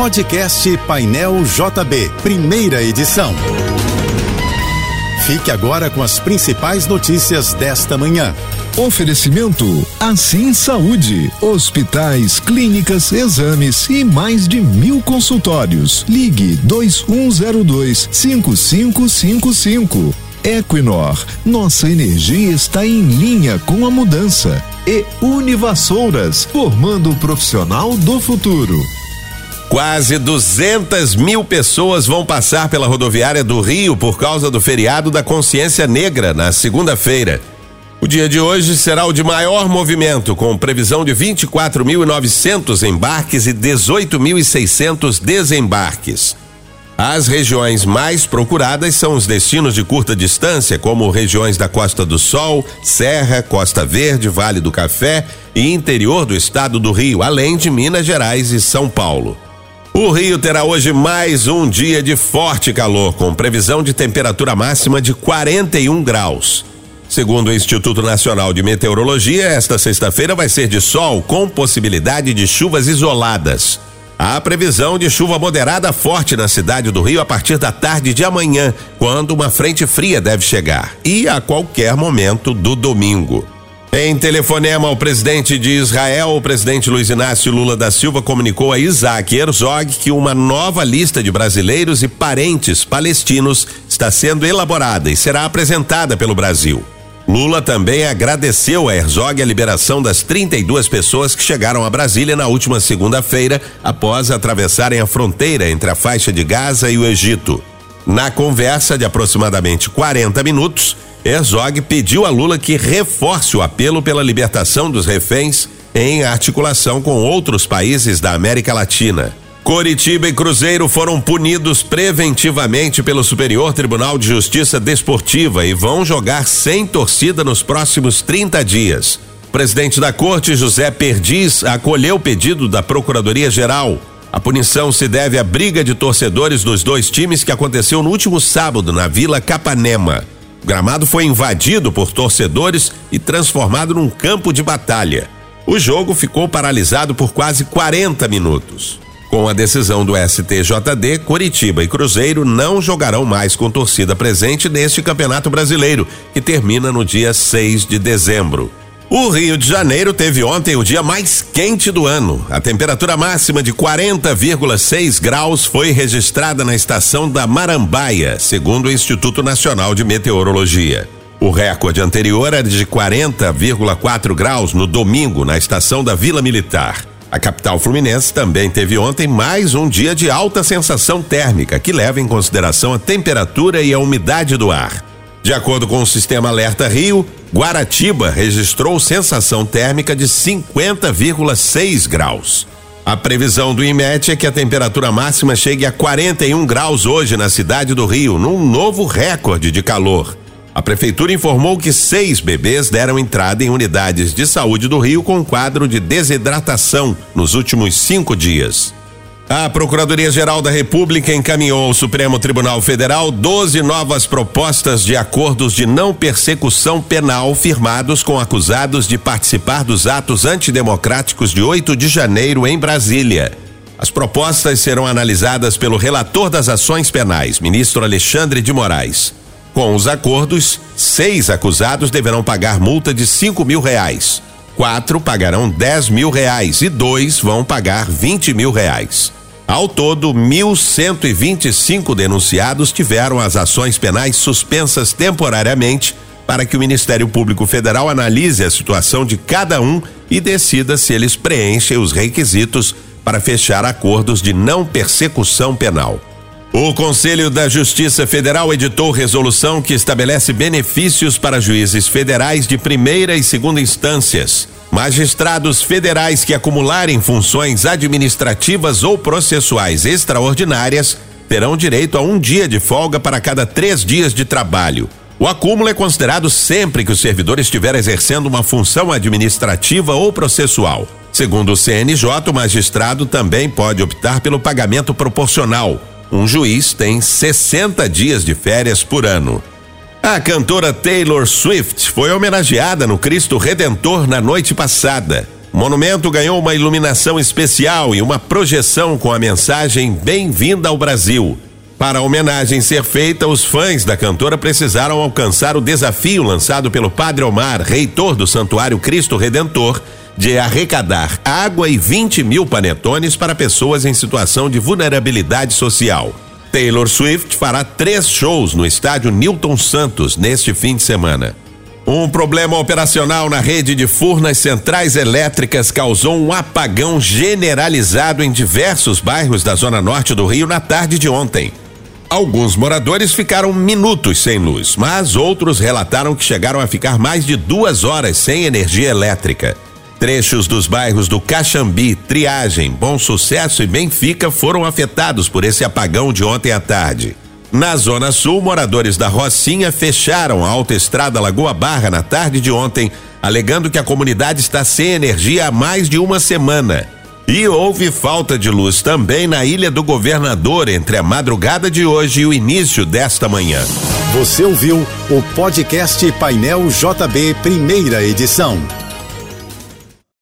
Podcast Painel JB, primeira edição. Fique agora com as principais notícias desta manhã. Oferecimento Assim Saúde. Hospitais, clínicas, exames e mais de mil consultórios. Ligue 2102 5555. Equinor, nossa energia está em linha com a mudança. E Univassouras, formando o profissional do futuro. Quase 200 mil pessoas vão passar pela rodoviária do Rio por causa do feriado da Consciência Negra na segunda-feira. O dia de hoje será o de maior movimento, com previsão de 24.900 embarques e 18.600 desembarques. As regiões mais procuradas são os destinos de curta distância, como regiões da Costa do Sol, Serra, Costa Verde, Vale do Café e interior do estado do Rio, além de Minas Gerais e São Paulo. O Rio terá hoje mais um dia de forte calor, com previsão de temperatura máxima de 41 graus. Segundo o Instituto Nacional de Meteorologia, esta sexta-feira vai ser de sol com possibilidade de chuvas isoladas. Há previsão de chuva moderada forte na cidade do Rio a partir da tarde de amanhã, quando uma frente fria deve chegar, e a qualquer momento do domingo. Em telefonema ao presidente de Israel, o presidente Luiz Inácio Lula da Silva comunicou a Isaac Herzog que uma nova lista de brasileiros e parentes palestinos está sendo elaborada e será apresentada pelo Brasil. Lula também agradeceu a Herzog a liberação das 32 pessoas que chegaram a Brasília na última segunda-feira, após atravessarem a fronteira entre a faixa de Gaza e o Egito. Na conversa de aproximadamente 40 minutos, Herzog pediu a Lula que reforce o apelo pela libertação dos reféns em articulação com outros países da América Latina. Coritiba e Cruzeiro foram punidos preventivamente pelo Superior Tribunal de Justiça Desportiva e vão jogar sem torcida nos próximos 30 dias. O presidente da corte, José Perdiz, acolheu o pedido da Procuradoria-Geral. A punição se deve à briga de torcedores dos dois times que aconteceu no último sábado na Vila Capanema. O gramado foi invadido por torcedores e transformado num campo de batalha. O jogo ficou paralisado por quase 40 minutos. Com a decisão do STJD, Curitiba e Cruzeiro não jogarão mais com torcida presente neste Campeonato Brasileiro, que termina no dia 6 de dezembro. O Rio de Janeiro teve ontem o dia mais quente do ano. A temperatura máxima de 40,6 graus foi registrada na estação da Marambaia, segundo o Instituto Nacional de Meteorologia. O recorde anterior era de 40,4 graus no domingo, na estação da Vila Militar. A capital fluminense também teve ontem mais um dia de alta sensação térmica, que leva em consideração a temperatura e a umidade do ar. De acordo com o sistema Alerta Rio, Guaratiba registrou sensação térmica de 50,6 graus. A previsão do IMET é que a temperatura máxima chegue a 41 graus hoje na cidade do Rio, num novo recorde de calor. A prefeitura informou que seis bebês deram entrada em unidades de saúde do Rio com quadro de desidratação nos últimos cinco dias. A Procuradoria-Geral da República encaminhou ao Supremo Tribunal Federal 12 novas propostas de acordos de não persecução penal firmados com acusados de participar dos atos antidemocráticos de 8 de janeiro em Brasília. As propostas serão analisadas pelo relator das ações penais, ministro Alexandre de Moraes. Com os acordos, seis acusados deverão pagar multa de cinco mil reais. Quatro pagarão dez mil reais e dois vão pagar vinte mil reais. Ao todo, 1.125 denunciados tiveram as ações penais suspensas temporariamente para que o Ministério Público Federal analise a situação de cada um e decida se eles preenchem os requisitos para fechar acordos de não persecução penal. O Conselho da Justiça Federal editou resolução que estabelece benefícios para juízes federais de primeira e segunda instâncias. Magistrados federais que acumularem funções administrativas ou processuais extraordinárias terão direito a um dia de folga para cada três dias de trabalho. O acúmulo é considerado sempre que o servidor estiver exercendo uma função administrativa ou processual. Segundo o CNJ, o magistrado também pode optar pelo pagamento proporcional um juiz tem 60 dias de férias por ano. A cantora Taylor Swift foi homenageada no Cristo Redentor na noite passada. O monumento ganhou uma iluminação especial e uma projeção com a mensagem Bem-vinda ao Brasil. Para a homenagem ser feita, os fãs da cantora precisaram alcançar o desafio lançado pelo Padre Omar, reitor do Santuário Cristo Redentor, de arrecadar água e 20 mil panetones para pessoas em situação de vulnerabilidade social. Taylor Swift fará três shows no estádio Newton Santos neste fim de semana. Um problema operacional na rede de furnas centrais elétricas causou um apagão generalizado em diversos bairros da zona norte do Rio na tarde de ontem. Alguns moradores ficaram minutos sem luz, mas outros relataram que chegaram a ficar mais de duas horas sem energia elétrica. Trechos dos bairros do Caxambi, Triagem, Bom Sucesso e Benfica foram afetados por esse apagão de ontem à tarde. Na Zona Sul, moradores da Rocinha fecharam a autoestrada Lagoa Barra na tarde de ontem, alegando que a comunidade está sem energia há mais de uma semana. E houve falta de luz também na Ilha do Governador entre a madrugada de hoje e o início desta manhã. Você ouviu o podcast Painel JB, primeira edição.